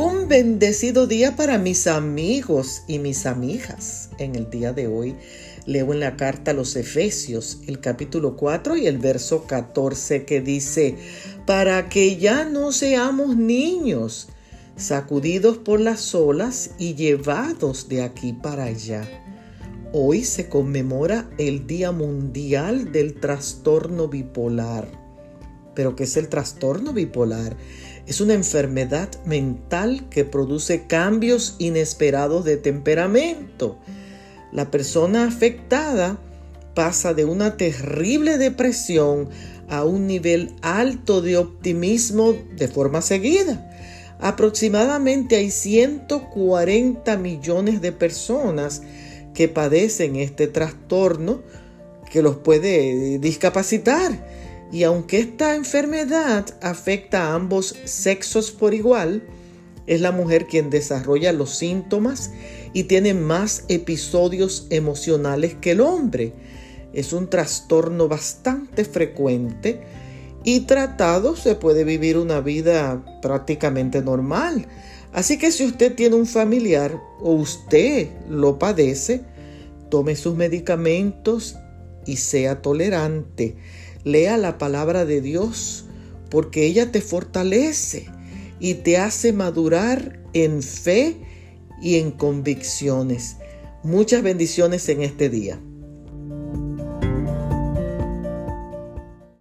Un bendecido día para mis amigos y mis amigas. En el día de hoy leo en la carta a los Efesios el capítulo 4 y el verso 14 que dice, para que ya no seamos niños, sacudidos por las olas y llevados de aquí para allá. Hoy se conmemora el Día Mundial del Trastorno Bipolar. ¿Pero qué es el trastorno bipolar? Es una enfermedad mental que produce cambios inesperados de temperamento. La persona afectada pasa de una terrible depresión a un nivel alto de optimismo de forma seguida. Aproximadamente hay 140 millones de personas que padecen este trastorno que los puede discapacitar y aunque esta enfermedad afecta a ambos sexos por igual, es la mujer quien desarrolla los síntomas y tiene más episodios emocionales que el hombre. Es un trastorno bastante frecuente y tratado se puede vivir una vida prácticamente normal. Así que si usted tiene un familiar o usted lo padece, tome sus medicamentos y sea tolerante. Lea la palabra de Dios porque ella te fortalece y te hace madurar en fe y en convicciones. Muchas bendiciones en este día.